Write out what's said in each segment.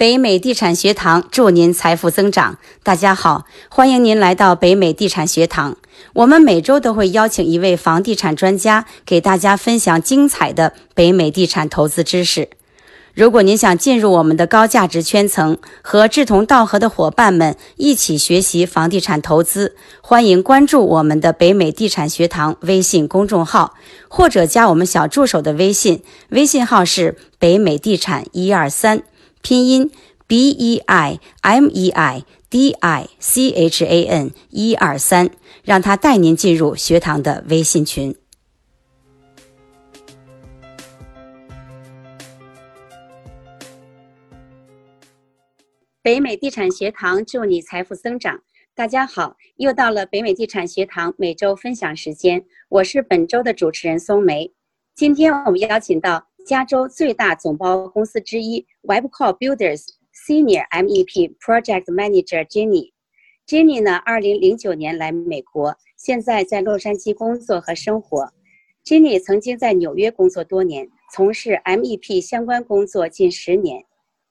北美地产学堂祝您财富增长。大家好，欢迎您来到北美地产学堂。我们每周都会邀请一位房地产专家，给大家分享精彩的北美地产投资知识。如果您想进入我们的高价值圈层，和志同道合的伙伴们一起学习房地产投资，欢迎关注我们的北美地产学堂微信公众号，或者加我们小助手的微信，微信号是北美地产一二三。拼音 b e i m e i d i c h a n 一二三，让他带您进入学堂的微信群。北美地产学堂祝你财富增长。大家好，又到了北美地产学堂每周分享时间，我是本周的主持人松梅。今天我们邀请到。加州最大总包公司之一 Webcor Builders Senior MEP Project Manager Jenny。Jenny 呢，二零零九年来美国，现在在洛杉矶工作和生活。Jenny 曾经在纽约工作多年，从事 MEP 相关工作近十年。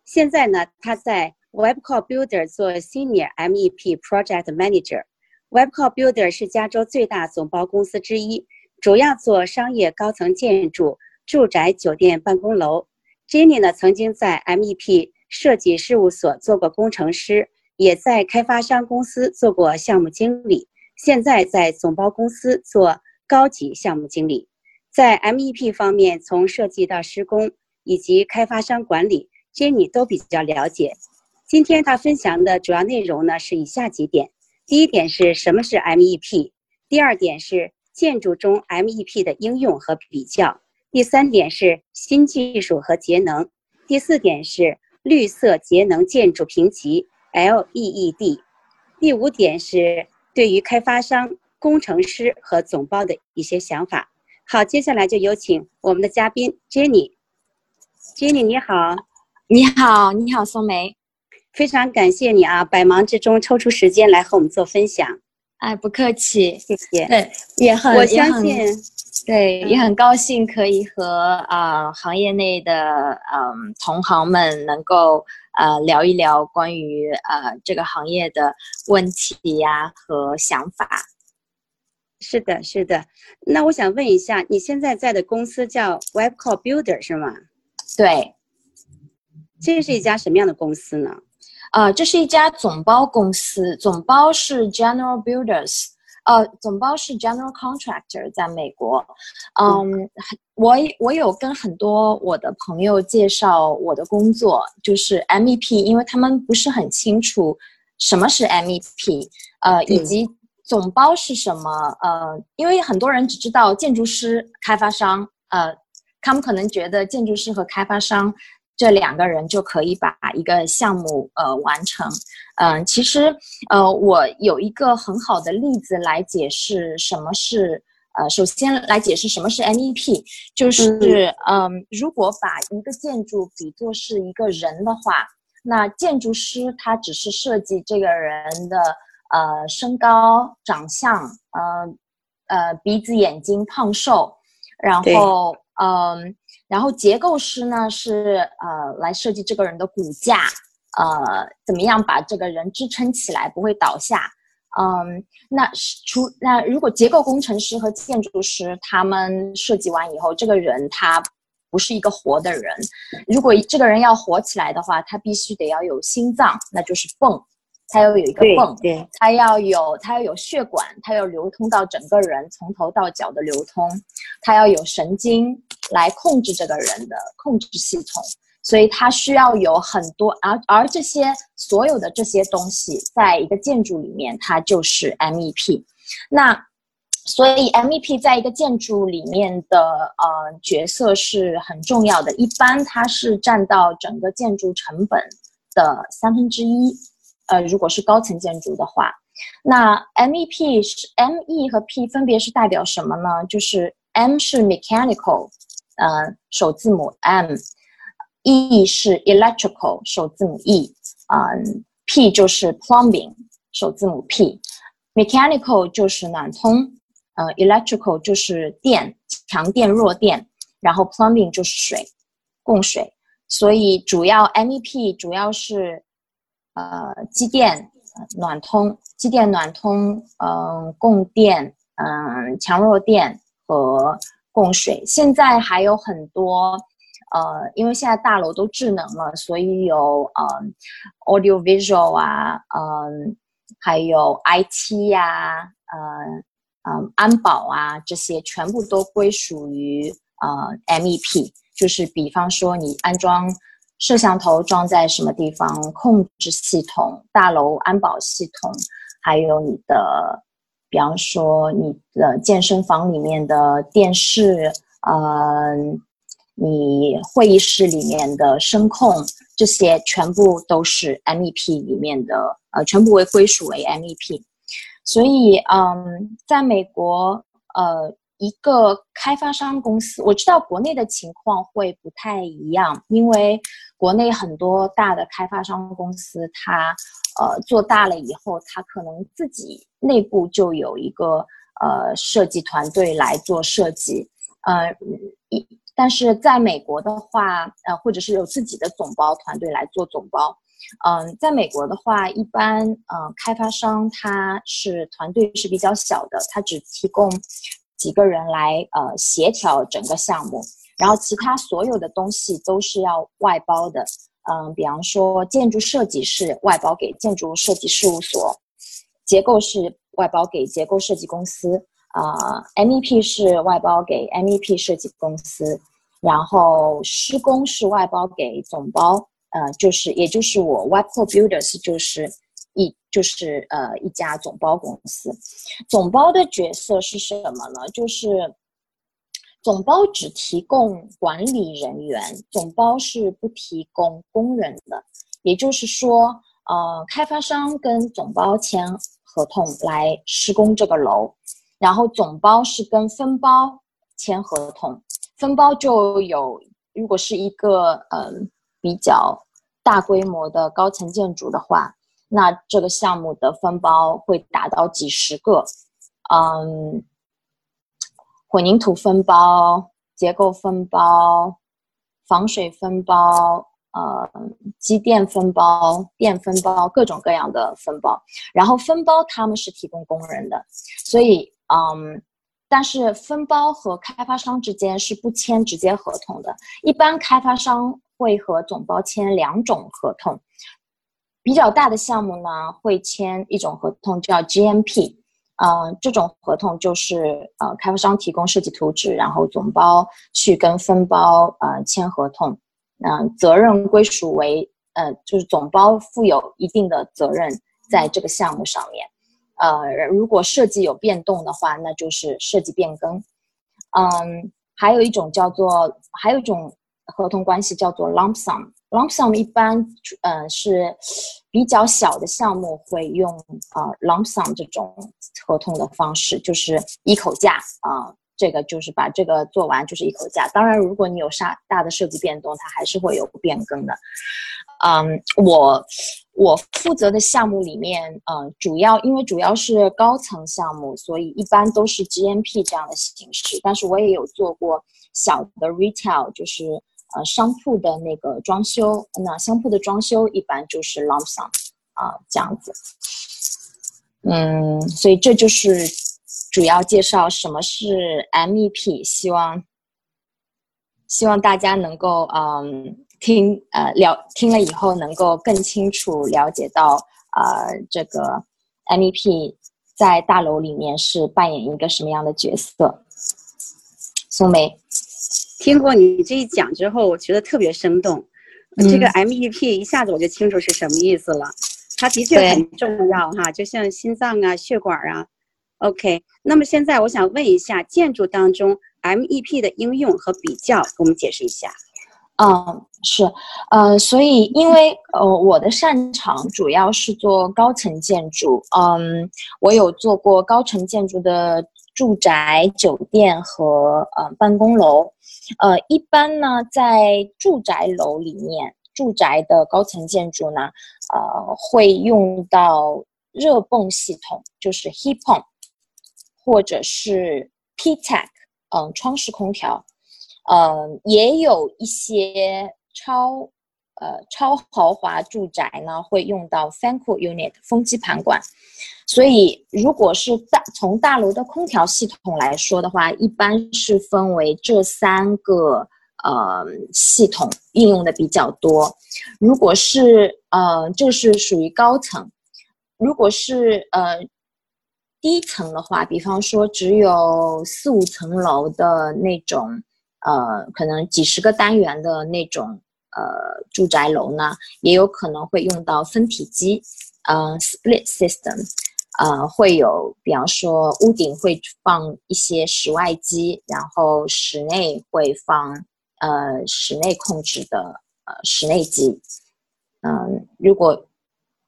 现在呢，他在 Webcor Builders 做 Senior MEP Project Manager。Webcor Builders 是加州最大总包公司之一，主要做商业高层建筑。住宅、酒店、办公楼，Jenny 呢曾经在 MEP 设计事务所做过工程师，也在开发商公司做过项目经理，现在在总包公司做高级项目经理。在 MEP 方面，从设计到施工以及开发商管理，Jenny 都比较了解。今天他分享的主要内容呢是以下几点：第一点是什么是 MEP；第二点是建筑中 MEP 的应用和比较。第三点是新技术和节能，第四点是绿色节能建筑评级 （LEED），第五点是对于开发商、工程师和总包的一些想法。好，接下来就有请我们的嘉宾 Jenny。Jenny，你好，你好，你好，宋梅，非常感谢你啊，百忙之中抽出时间来和我们做分享。哎，不客气，谢谢。对，也很，我相信。对，也很高兴可以和啊行业内的嗯同行们能够呃聊一聊关于呃这个行业的问题呀和想法。是的，是的。那我想问一下，你现在在的公司叫 Webcor Builder 是吗？对。这是一家什么样的公司呢？呃，这是一家总包公司，总包是 General Builders。呃，总包是 general contractor，在美国。嗯，我我有跟很多我的朋友介绍我的工作，就是 MEP，因为他们不是很清楚什么是 MEP，呃，以及总包是什么。呃，因为很多人只知道建筑师、开发商，呃，他们可能觉得建筑师和开发商。这两个人就可以把一个项目呃完成，嗯，其实呃我有一个很好的例子来解释什么是呃，首先来解释什么是 MEP，就是嗯，如果把一个建筑比作是一个人的话，那建筑师他只是设计这个人的呃身高、长相，呃呃鼻子、眼睛、胖瘦，然后嗯。然后结构师呢是呃来设计这个人的骨架，呃怎么样把这个人支撑起来不会倒下，嗯，那除那如果结构工程师和建筑师他们设计完以后，这个人他不是一个活的人，如果这个人要活起来的话，他必须得要有心脏，那就是泵。它要有一个泵，对，它要有它要有血管，它要流通到整个人从头到脚的流通，它要有神经来控制这个人的控制系统，所以它需要有很多，而而这些所有的这些东西，在一个建筑里面，它就是 MEP。那所以 MEP 在一个建筑里面的呃角色是很重要的，一般它是占到整个建筑成本的三分之一。呃，如果是高层建筑的话，那 MEP 是 ME 和 P 分别是代表什么呢？就是 M 是 mechanical，呃，首字母 M；E 是 electrical，首字母 E；嗯，P 就是 plumbing，首字母 P。mechanical 就是暖通，呃，electrical 就是电，强电弱电，然后 plumbing 就是水，供水。所以主要 MEP 主要是呃机电暖通、机电暖通，嗯，供电，嗯，强弱电和供水。现在还有很多，呃，因为现在大楼都智能了，所以有嗯，audio visual 啊，嗯，还有 IT 呀，呃，嗯，安保啊，这些全部都归属于呃 MEP。就是比方说，你安装摄像头装在什么地方，控制系统、大楼安保系统，还有你的，比方说你的健身房里面的电视，呃，你会议室里面的声控，这些全部都是 MEP 里面的，呃，全部为归属为 MEP。所以，嗯，在美国，呃。一个开发商公司，我知道国内的情况会不太一样，因为国内很多大的开发商公司，它呃做大了以后，它可能自己内部就有一个呃设计团队来做设计，呃一但是在美国的话，呃或者是有自己的总包团队来做总包，嗯，在美国的话，一般嗯开发商他是团队是比较小的，他只提供。几个人来呃协调整个项目，然后其他所有的东西都是要外包的，嗯，比方说建筑设计是外包给建筑设计事务所，结构是外包给结构设计公司，啊，MEP 是外包给 MEP 设计公司，然后施工是外包给总包，呃，就是也就是我 w e b p o Builders 就是。一就是呃一家总包公司，总包的角色是什么呢？就是总包只提供管理人员，总包是不提供工人的。也就是说，呃，开发商跟总包签合同来施工这个楼，然后总包是跟分包签合同，分包就有如果是一个嗯比较大规模的高层建筑的话。那这个项目的分包会达到几十个，嗯，混凝土分包、结构分包、防水分包、呃，机电分包、电分包，各种各样的分包。然后分包他们是提供工人的，所以嗯，但是分包和开发商之间是不签直接合同的，一般开发商会和总包签两种合同。比较大的项目呢，会签一种合同叫 GMP，呃，这种合同就是呃，开发商提供设计图纸，然后总包去跟分包呃签合同，嗯，责任归属为呃，就是总包负有一定的责任在这个项目上面，呃，如果设计有变动的话，那就是设计变更，嗯，还有一种叫做，还有一种合同关系叫做 lump sum。Lump sum 一般，呃，是比较小的项目会用啊 lump sum 这种合同的方式，就是一口价啊，这个就是把这个做完就是一口价。当然，如果你有啥大的设计变动，它还是会有变更的。嗯，我我负责的项目里面，嗯，主要因为主要是高层项目，所以一般都是 GMP 这样的形式。但是我也有做过小的 retail，就是。呃，商铺的那个装修，那商铺的装修一般就是 lump sum 啊，这样子。嗯，所以这就是主要介绍什么是 MEP，希望希望大家能够嗯听呃了听了以后能够更清楚了解到呃这个 MEP 在大楼里面是扮演一个什么样的角色。宋梅。听过你这一讲之后，我觉得特别生动。这个 MEP 一下子我就清楚是什么意思了。它的确很重要哈，就像心脏啊、血管啊。OK，那么现在我想问一下，建筑当中 MEP 的应用和比较，给我们解释一下。嗯，是，呃，所以因为呃我的擅长主要是做高层建筑，嗯，我有做过高层建筑的住宅、酒店和呃办公楼。呃，一般呢，在住宅楼里面，住宅的高层建筑呢，呃，会用到热泵系统，就是 heat pump，或者是 PTEC，嗯，窗式空调，呃，也有一些超呃超豪华住宅呢，会用到 fan cool unit 风机盘管。所以，如果是大从大楼的空调系统来说的话，一般是分为这三个呃系统应用的比较多。如果是呃，这是属于高层。如果是呃低层的话，比方说只有四五层楼的那种，呃，可能几十个单元的那种呃住宅楼呢，也有可能会用到分体机，呃，split system。呃，会有，比方说屋顶会放一些室外机，然后室内会放呃室内控制的呃室内机。嗯，如果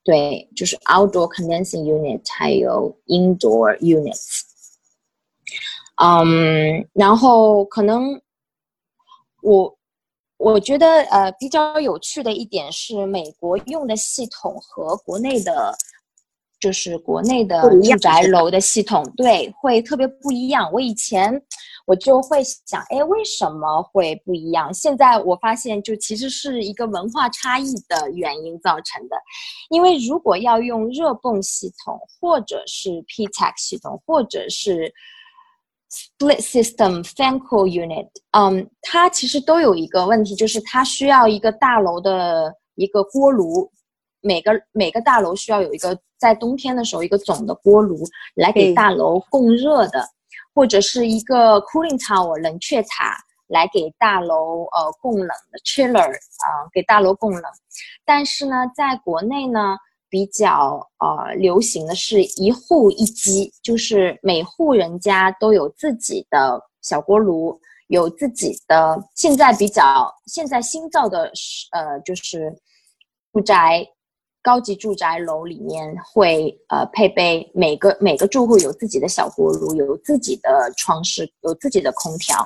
对，就是 outdoor condensing unit，还有 indoor units。嗯，然后可能我我觉得呃比较有趣的一点是，美国用的系统和国内的。就是国内的住宅楼的系统，对，会特别不一样。我以前我就会想，哎，为什么会不一样？现在我发现，就其实是一个文化差异的原因造成的。因为如果要用热泵系统，或者是 p t e c 系统，或者是 Split System Fan Cool Unit，嗯，它其实都有一个问题，就是它需要一个大楼的一个锅炉。每个每个大楼需要有一个在冬天的时候一个总的锅炉来给大楼供热的，或者是一个 cooling tower 冷却塔来给大楼呃供冷的 chiller 啊给大楼供冷。但是呢，在国内呢比较呃流行的是一户一机，就是每户人家都有自己的小锅炉，有自己的现在比较现在新造的呃就是住宅。高级住宅楼里面会呃配备每个每个住户有自己的小锅炉，有自己的窗式，有自己的空调，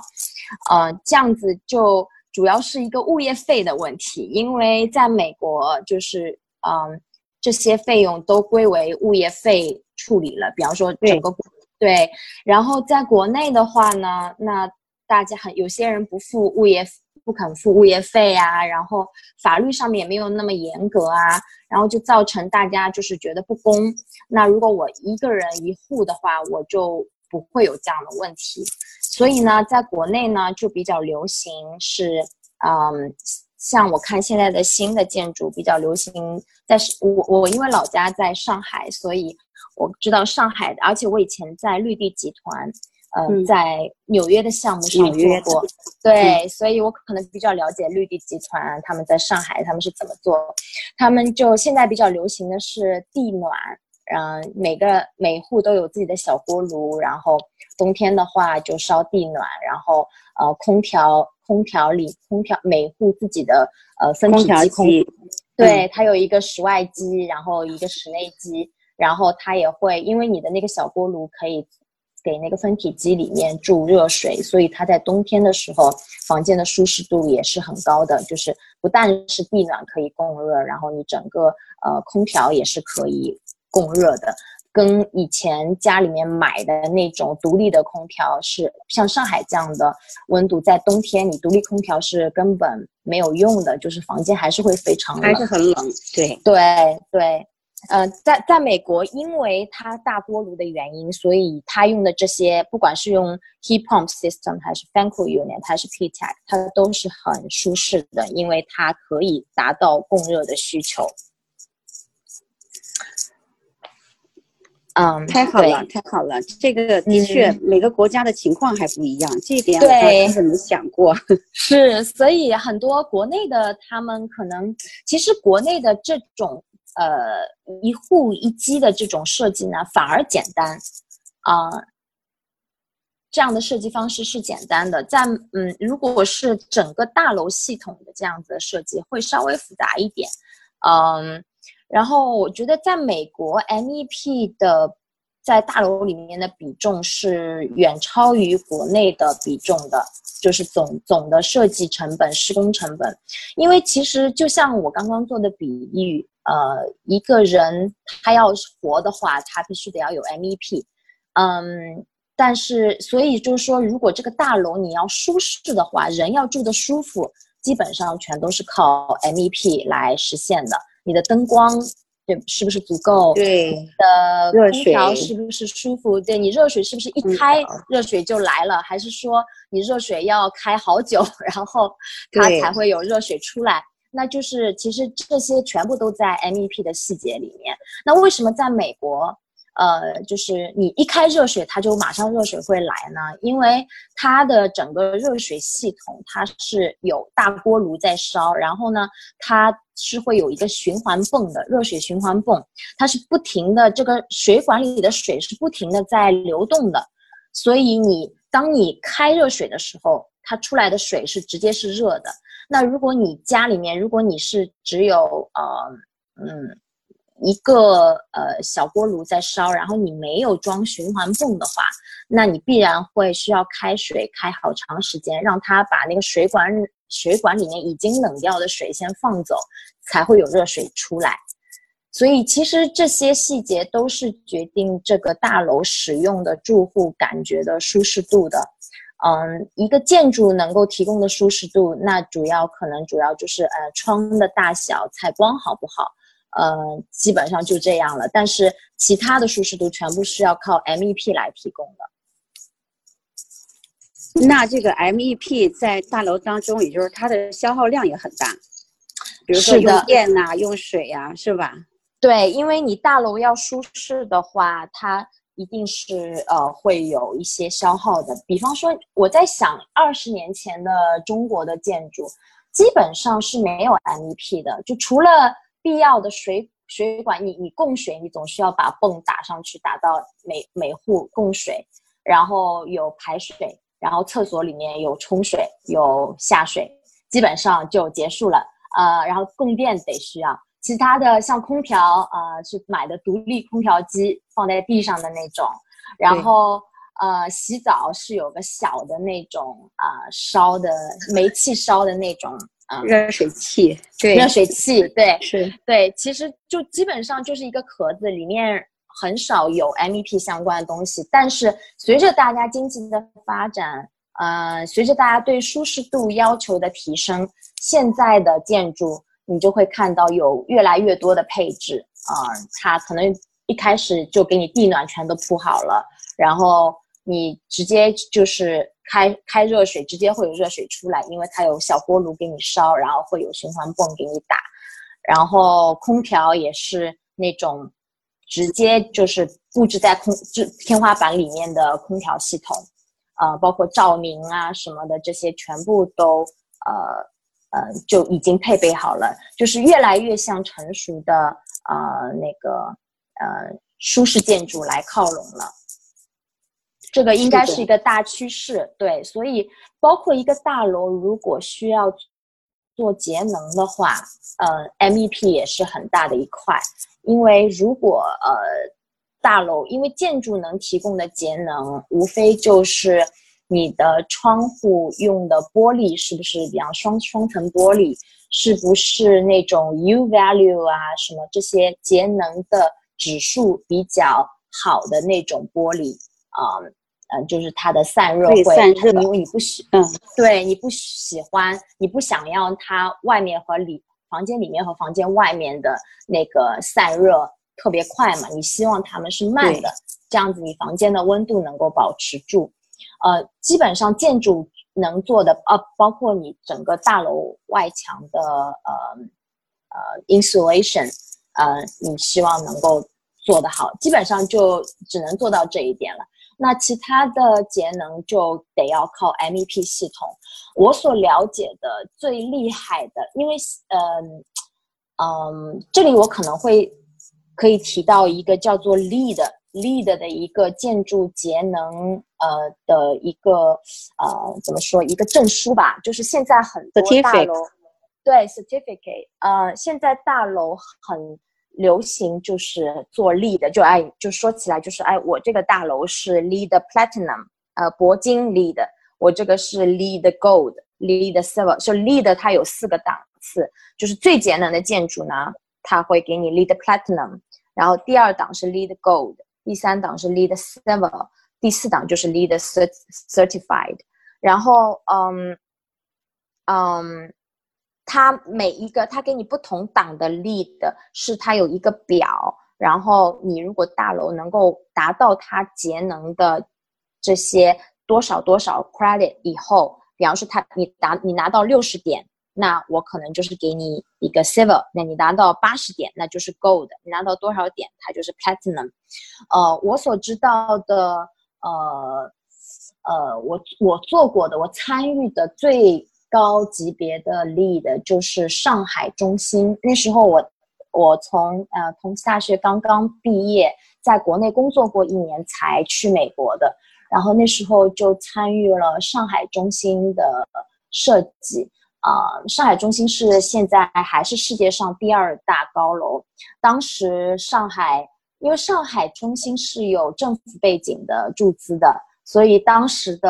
呃，这样子就主要是一个物业费的问题，因为在美国就是嗯这些费用都归为物业费处理了，比方说整个对，然后在国内的话呢，那大家很有些人不付物业。不肯付物业费啊，然后法律上面也没有那么严格啊，然后就造成大家就是觉得不公。那如果我一个人一户的话，我就不会有这样的问题。所以呢，在国内呢就比较流行是，嗯，像我看现在的新的建筑比较流行，在我我因为老家在上海，所以我知道上海的，而且我以前在绿地集团。嗯，在纽约的项目上做过，对，所以我可能比较了解绿地集团他们在上海他们是怎么做。他们就现在比较流行的是地暖，嗯，每个每户都有自己的小锅炉，然后冬天的话就烧地暖，然后呃空调空调里空调每户自己的呃分体机，对，它有一个室外机，然后一个室内机，然后它也会因为你的那个小锅炉可以。给那个分体机里面注热水，所以它在冬天的时候，房间的舒适度也是很高的。就是不但是地暖可以供热，然后你整个呃空调也是可以供热的。跟以前家里面买的那种独立的空调是，像上海这样的温度，在冬天你独立空调是根本没有用的，就是房间还是会非常还是很冷。对对对。呃，在在美国，因为它大锅炉的原因，所以它用的这些，不管是用 heat pump system 还是 fan cool unit 还是 p t e c 它都是很舒适的，因为它可以达到供热的需求。嗯，太好了，太好了，这个的确每个国家的情况还不一样，这一点我倒是没想过。是，所以很多国内的他们可能，其实国内的这种。呃，一户一机的这种设计呢，反而简单啊。这样的设计方式是简单的，在嗯，如果是整个大楼系统的这样子的设计，会稍微复杂一点。嗯，然后我觉得在美国，MEP 的在大楼里面的比重是远超于国内的比重的，就是总总的设计成本、施工成本。因为其实就像我刚刚做的比喻。呃，一个人他要活的话，他必须得要有 MEP，嗯，但是所以就是说，如果这个大楼你要舒适的话，人要住的舒服，基本上全都是靠 MEP 来实现的。你的灯光对是不是足够？对，的空调是不是舒服？对你热水是不是一开热水就来了？还是说你热水要开好久，然后它才会有热水出来？那就是其实这些全部都在 MEP 的细节里面。那为什么在美国？呃，就是你一开热水，它就马上热水会来呢，因为它的整个热水系统它是有大锅炉在烧，然后呢，它是会有一个循环泵的热水循环泵，它是不停的，这个水管里的水是不停的在流动的，所以你当你开热水的时候，它出来的水是直接是热的。那如果你家里面，如果你是只有呃，嗯。一个呃小锅炉在烧，然后你没有装循环泵的话，那你必然会需要开水开好长时间，让它把那个水管水管里面已经冷掉的水先放走，才会有热水出来。所以其实这些细节都是决定这个大楼使用的住户感觉的舒适度的。嗯，一个建筑能够提供的舒适度，那主要可能主要就是呃窗的大小、采光好不好。呃，基本上就这样了。但是其他的舒适度全部是要靠 MEP 来提供的。那这个 MEP 在大楼当中，也就是它的消耗量也很大，比如说用电呐、用水呀，是吧？对，因为你大楼要舒适的话，它一定是呃会有一些消耗的。比方说，我在想二十年前的中国的建筑，基本上是没有 MEP 的，就除了。必要的水水管，你你供水，你总需要把泵打上去，打到每每户供水，然后有排水，然后厕所里面有冲水有下水，基本上就结束了。呃，然后供电得需要，其他的像空调，呃，是买的独立空调机放在地上的那种，然后呃，洗澡是有个小的那种啊烧的煤气烧的那种。啊，热水器，对，热水器，对，是对，其实就基本上就是一个壳子，里面很少有 MEP 相关的东西。但是随着大家经济的发展，呃，随着大家对舒适度要求的提升，现在的建筑你就会看到有越来越多的配置啊，它可能一开始就给你地暖全都铺好了，然后你直接就是。开开热水，直接会有热水出来，因为它有小锅炉给你烧，然后会有循环泵给你打，然后空调也是那种直接就是布置在空就天花板里面的空调系统，呃，包括照明啊什么的这些全部都呃呃就已经配备好了，就是越来越向成熟的呃那个呃舒适建筑来靠拢了。这个应该是一个大趋势，对，所以包括一个大楼如果需要做节能的话，呃，MEP 也是很大的一块，因为如果呃大楼因为建筑能提供的节能，无非就是你的窗户用的玻璃是不是比方双双层玻璃，是不是那种 U value 啊什么这些节能的指数比较好的那种玻璃啊。嗯，就是它的散热会，散热因为你不喜，嗯，对，你不喜欢，你不想要它外面和里房间里面和房间外面的那个散热特别快嘛？你希望它们是慢的，这样子你房间的温度能够保持住。呃，基本上建筑能做的，呃，包括你整个大楼外墙的呃呃 insulation，呃，你希望能够做得好，基本上就只能做到这一点了。那其他的节能就得要靠 MEP 系统。我所了解的最厉害的，因为嗯嗯，这里我可能会可以提到一个叫做 LEED LEED 的一个建筑节能呃的一个呃怎么说一个证书吧，就是现在很多大楼对 certificate 呃现在大楼很。流行就是做 lead，就哎，就说起来就是哎，我这个大楼是 lead Platinum，呃，铂金 lead，我这个是 lead gold，lead Silver，就 lead 它有四个档次，就是最节能的建筑呢，它会给你 lead Platinum，然后第二档是 lead Gold，第三档是 lead Silver，第四档就是 LEED Certified，然后嗯嗯。它每一个它给你不同档的 lead 是它有一个表，然后你如果大楼能够达到它节能的这些多少多少 credit 以后，比方说它你达你拿到六十点。那我可能就是给你一个 silver，那你拿到八十点，那就是 gold，你拿到多少点，它就是 platinum。呃，我所知道的，呃，呃，我我做过的，我参与的最高级别的 lead 就是上海中心。那时候我我从呃同济大学刚刚毕业，在国内工作过一年才去美国的，然后那时候就参与了上海中心的设计。啊，上海中心是现在还是世界上第二大高楼。当时上海，因为上海中心是有政府背景的注资的，所以当时的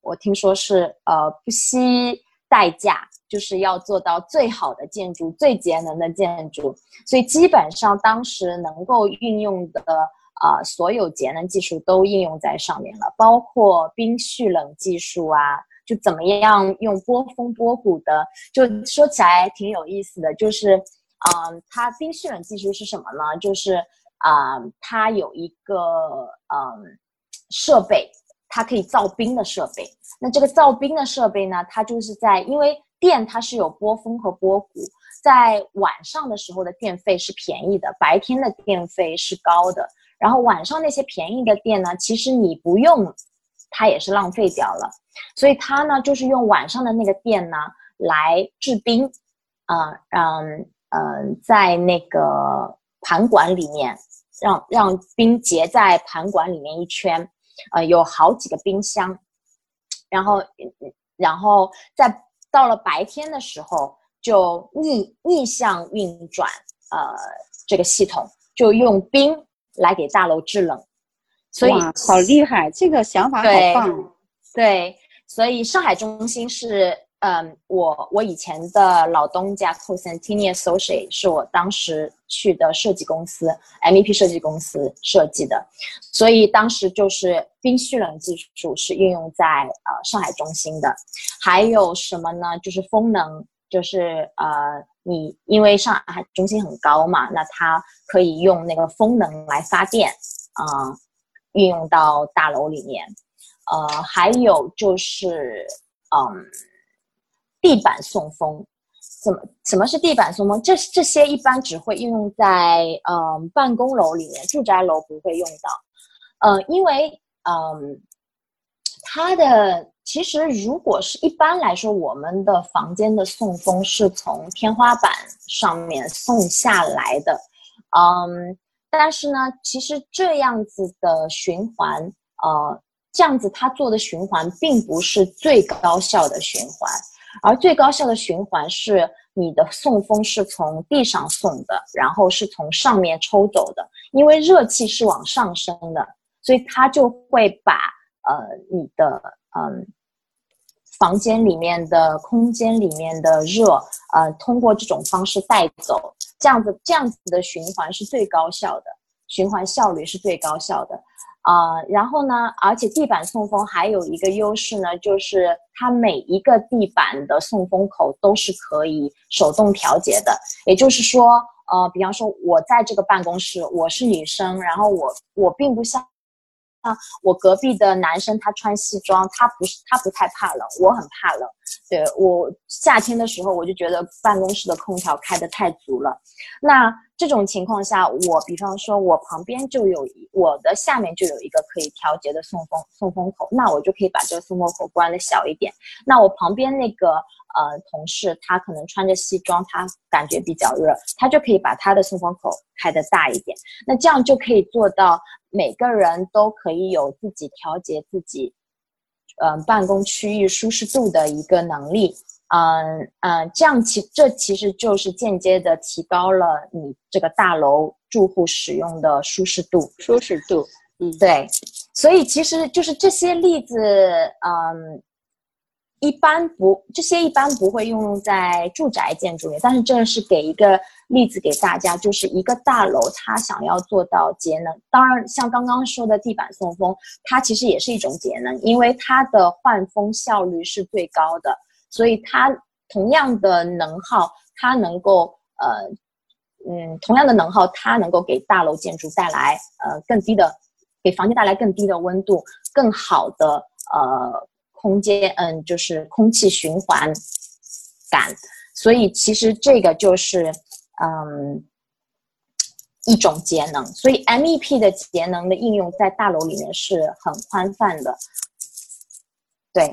我听说是呃不惜代价，就是要做到最好的建筑、最节能的建筑。所以基本上当时能够运用的啊所有节能技术都应用在上面了，包括冰蓄冷技术啊。就怎么样用波峰波谷的，就说起来挺有意思的，就是，嗯，它冰蓄冷技术是什么呢？就是啊，它有一个嗯设备，它可以造冰的设备。那这个造冰的设备呢，它就是在因为电它是有波峰和波谷，在晚上的时候的电费是便宜的，白天的电费是高的。然后晚上那些便宜的电呢，其实你不用。它也是浪费掉了，所以它呢就是用晚上的那个电呢来制冰，啊，让嗯在那个盘管里面让让冰结在盘管里面一圈，呃有好几个冰箱，然后然后在到了白天的时候就逆逆向运转，呃这个系统就用冰来给大楼制冷。所以好厉害，这个想法好棒。对，所以上海中心是，嗯，我我以前的老东家 Co Centinia Sochi 是我当时去的设计公司，MEP 设计公司设计的，所以当时就是冰蓄冷技术是运用在呃上海中心的。还有什么呢？就是风能，就是呃你因为上海中心很高嘛，那它可以用那个风能来发电啊。运用到大楼里面，呃，还有就是，嗯，地板送风，怎么什么是地板送风？这这些一般只会应用在嗯办公楼里面，住宅楼不会用到，呃，因为嗯，它的其实如果是一般来说，我们的房间的送风是从天花板上面送下来的，嗯。但是呢，其实这样子的循环，呃，这样子它做的循环并不是最高效的循环，而最高效的循环是你的送风是从地上送的，然后是从上面抽走的，因为热气是往上升的，所以它就会把呃你的嗯房间里面的空间里面的热，呃，通过这种方式带走。这样子，这样子的循环是最高效的，循环效率是最高效的，啊，然后呢，而且地板送风还有一个优势呢，就是它每一个地板的送风口都是可以手动调节的，也就是说，呃，比方说我在这个办公室，我是女生，然后我我并不像。啊，我隔壁的男生他穿西装，他不是他不太怕冷，我很怕冷。对我夏天的时候，我就觉得办公室的空调开得太足了。那这种情况下，我比方说我旁边就有我的下面就有一个可以调节的送风送风口，那我就可以把这个送风口关的小一点。那我旁边那个呃同事，他可能穿着西装，他感觉比较热，他就可以把他的送风口开的大一点。那这样就可以做到。每个人都可以有自己调节自己，嗯，办公区域舒适度的一个能力，嗯嗯，这样其这其实就是间接的提高了你这个大楼住户使用的舒适度，舒适度，嗯，对，所以其实就是这些例子，嗯。一般不，这些一般不会用在住宅建筑里。但是这是给一个例子给大家，就是一个大楼它想要做到节能，当然像刚刚说的地板送风，它其实也是一种节能，因为它的换风效率是最高的，所以它同样的能耗，它能够呃嗯，同样的能耗，它能够给大楼建筑带来呃更低的，给房间带来更低的温度，更好的呃空间，嗯，就是空气循环感。所以其实这个就是嗯一种节能。所以 MEP 的节能的应用在大楼里面是很宽泛的。对。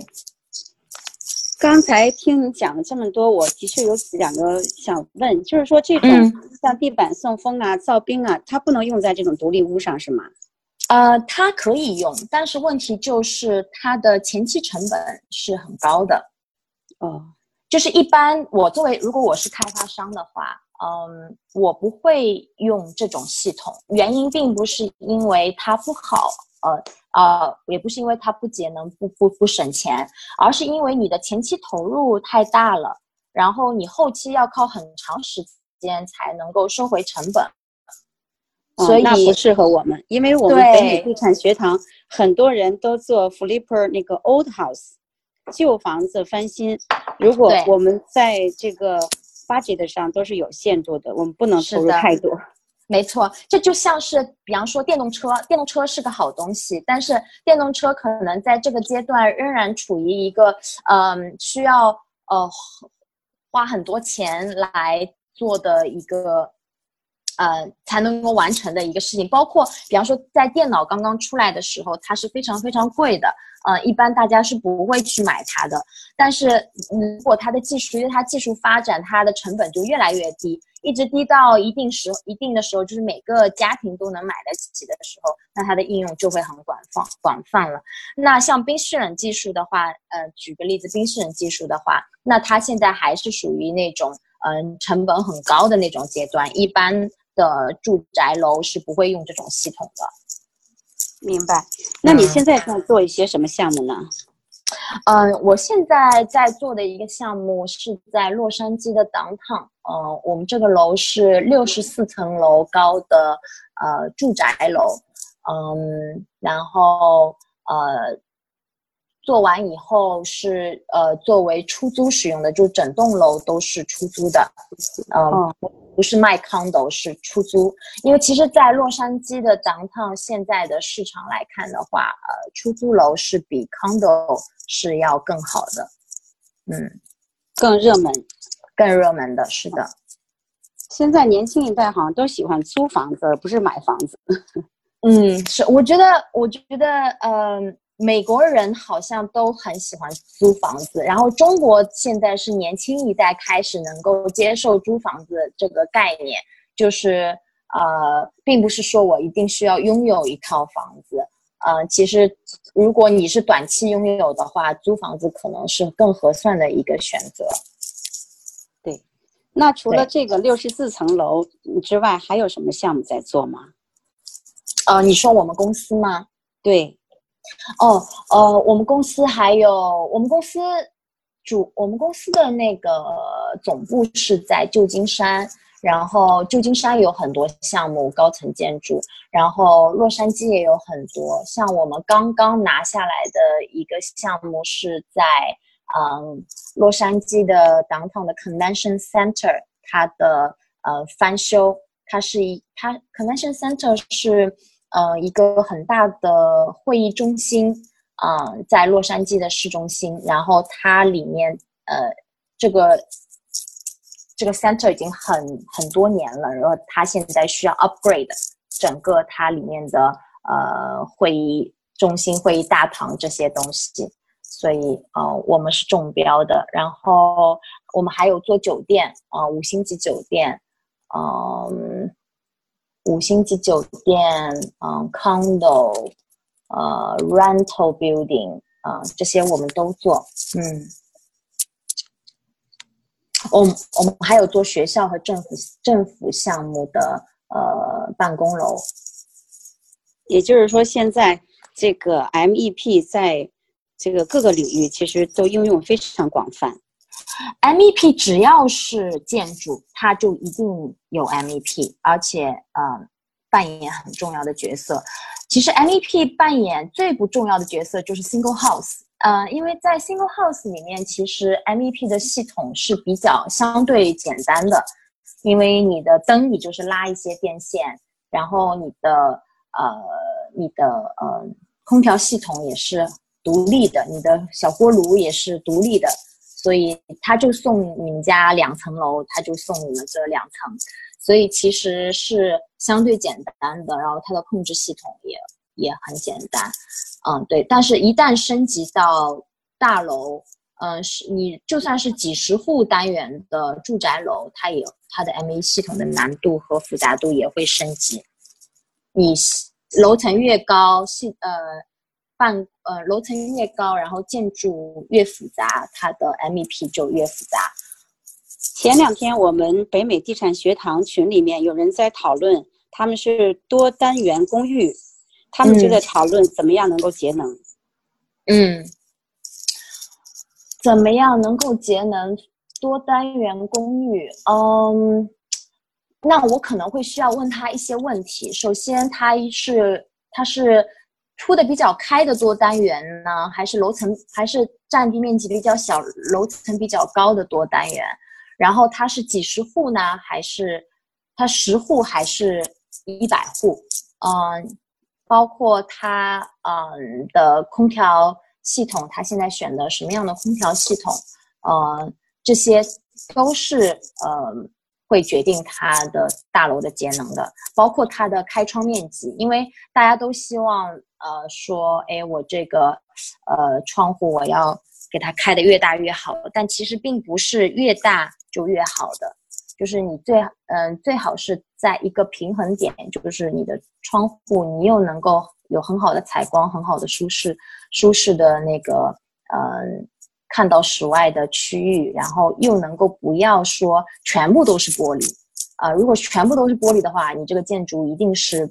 刚才听你讲了这么多，我的确有两个想问，就是说这种像地板送风啊、造冰啊，它不能用在这种独立屋上是吗？呃，它可以用，但是问题就是它的前期成本是很高的。哦，就是一般我作为如果我是开发商的话，嗯，我不会用这种系统，原因并不是因为它不好，呃。呃，也不是因为它不节能、不不不省钱，而是因为你的前期投入太大了，然后你后期要靠很长时间才能够收回成本，所以那不适合我们。因为我们北美地产学堂很多人都做 flipper 那个 old house 旧房子翻新，如果我们在这个 budget 上都是有限度的，我们不能投入太多。没错，这就像是，比方说电动车，电动车是个好东西，但是电动车可能在这个阶段仍然处于一个，嗯，需要呃花很多钱来做的一个，呃，才能够完成的一个事情。包括比方说，在电脑刚刚出来的时候，它是非常非常贵的，呃，一般大家是不会去买它的。但是如果它的技术，因为它技术发展，它的成本就越来越低。一直低到一定时一定的时候，就是每个家庭都能买得起的时候，那它的应用就会很广泛广泛了。那像冰湿冷技术的话，呃，举个例子，冰湿冷技术的话，那它现在还是属于那种嗯成本很高的那种阶段，一般的住宅楼是不会用这种系统的。明白。那你现在在做一些什么项目呢？嗯，我现在在做的一个项目是在洛杉矶的 downtown。嗯，我们这个楼是六十四层楼高的呃住宅楼。嗯，然后呃做完以后是呃作为出租使用的，就整栋楼都是出租的。嗯，不是卖 condo，是出租。因为其实，在洛杉矶的 downtown 现在的市场来看的话，呃，出租楼是比 condo。是要更好的，嗯，更热门，更热门的是的。现在年轻一代好像都喜欢租房子，而不是买房子。嗯，是，我觉得，我觉得，呃，美国人好像都很喜欢租房子，然后中国现在是年轻一代开始能够接受租房子这个概念，就是呃，并不是说我一定需要拥有一套房子。呃，其实如果你是短期拥有的话，租房子可能是更合算的一个选择。对，那除了这个六十四层楼之外，还有什么项目在做吗？呃，你说我们公司吗？对，哦，呃，我们公司还有我们公司主，我们公司的那个总部是在旧金山。然后旧金山有很多项目高层建筑，然后洛杉矶也有很多。像我们刚刚拿下来的一个项目是在嗯洛杉矶的 downtown 的 convention center，它的呃翻修，它是一它 convention center 是呃一个很大的会议中心啊，在洛杉矶的市中心，然后它里面呃这个。这个 center 已经很很多年了，然后它现在需要 upgrade 整个它里面的呃会议中心、会议大堂这些东西，所以呃我们是中标的。然后我们还有做酒店啊，五星级酒店，嗯，五星级酒店，嗯，condo，呃，rental building 啊，这些我们都做，嗯。我我们还有做学校和政府政府项目的呃办公楼，也就是说，现在这个 MEP 在这个各个领域其实都应用非常广泛。MEP 只要是建筑，它就一定有 MEP，而且呃扮演很重要的角色。其实 MEP 扮演最不重要的角色就是 single house，呃，因为在 single house 里面，其实 MEP 的系统是比较相对简单的，因为你的灯你就是拉一些电线，然后你的呃你的呃空调系统也是独立的，你的小锅炉也是独立的，所以他就送你们家两层楼，他就送你们这两层，所以其实是相对简单的，然后它的控制系统也也很简单。嗯，对，但是，一旦升级到大楼，嗯，是你就算是几十户单元的住宅楼，它也它的 M E 系统的难度和复杂度也会升级。你楼层越高，系呃半呃楼层越高，然后建筑越复杂，它的 M E P 就越复杂。前两天我们北美地产学堂群里面有人在讨论，他们是多单元公寓。他们就在讨论怎么样能够节能。嗯，怎么样能够节能？多单元公寓，嗯，那我可能会需要问他一些问题。首先，他是他是出的比较开的多单元呢，还是楼层还是占地面积比较小、楼层比较高的多单元？然后它是几十户呢，还是它十户还是一百户？嗯。包括它嗯的空调系统，它现在选的什么样的空调系统，嗯，这些都是呃会决定它的大楼的节能的。包括它的开窗面积，因为大家都希望呃说，哎，我这个呃窗户我要给它开的越大越好，但其实并不是越大就越好的。就是你最嗯最好是在一个平衡点，就是你的窗户你又能够有很好的采光、很好的舒适、舒适的那个嗯看到室外的区域，然后又能够不要说全部都是玻璃啊。如果全部都是玻璃的话，你这个建筑一定是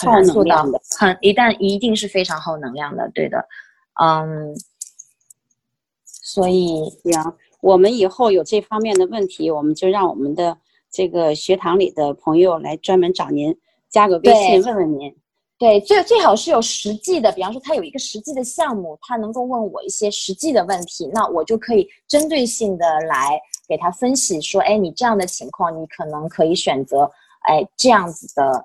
很难做到的，很一旦一定是非常耗能量的，对的，嗯，所以行。我们以后有这方面的问题，我们就让我们的这个学堂里的朋友来专门找您，加个微信问问您。对，最最好是有实际的，比方说他有一个实际的项目，他能够问我一些实际的问题，那我就可以针对性的来给他分析，说，哎，你这样的情况，你可能可以选择，哎，这样子的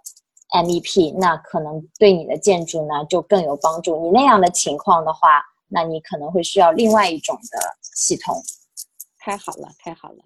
MVP，那可能对你的建筑呢就更有帮助。你那样的情况的话，那你可能会需要另外一种的系统。太好了，太好了。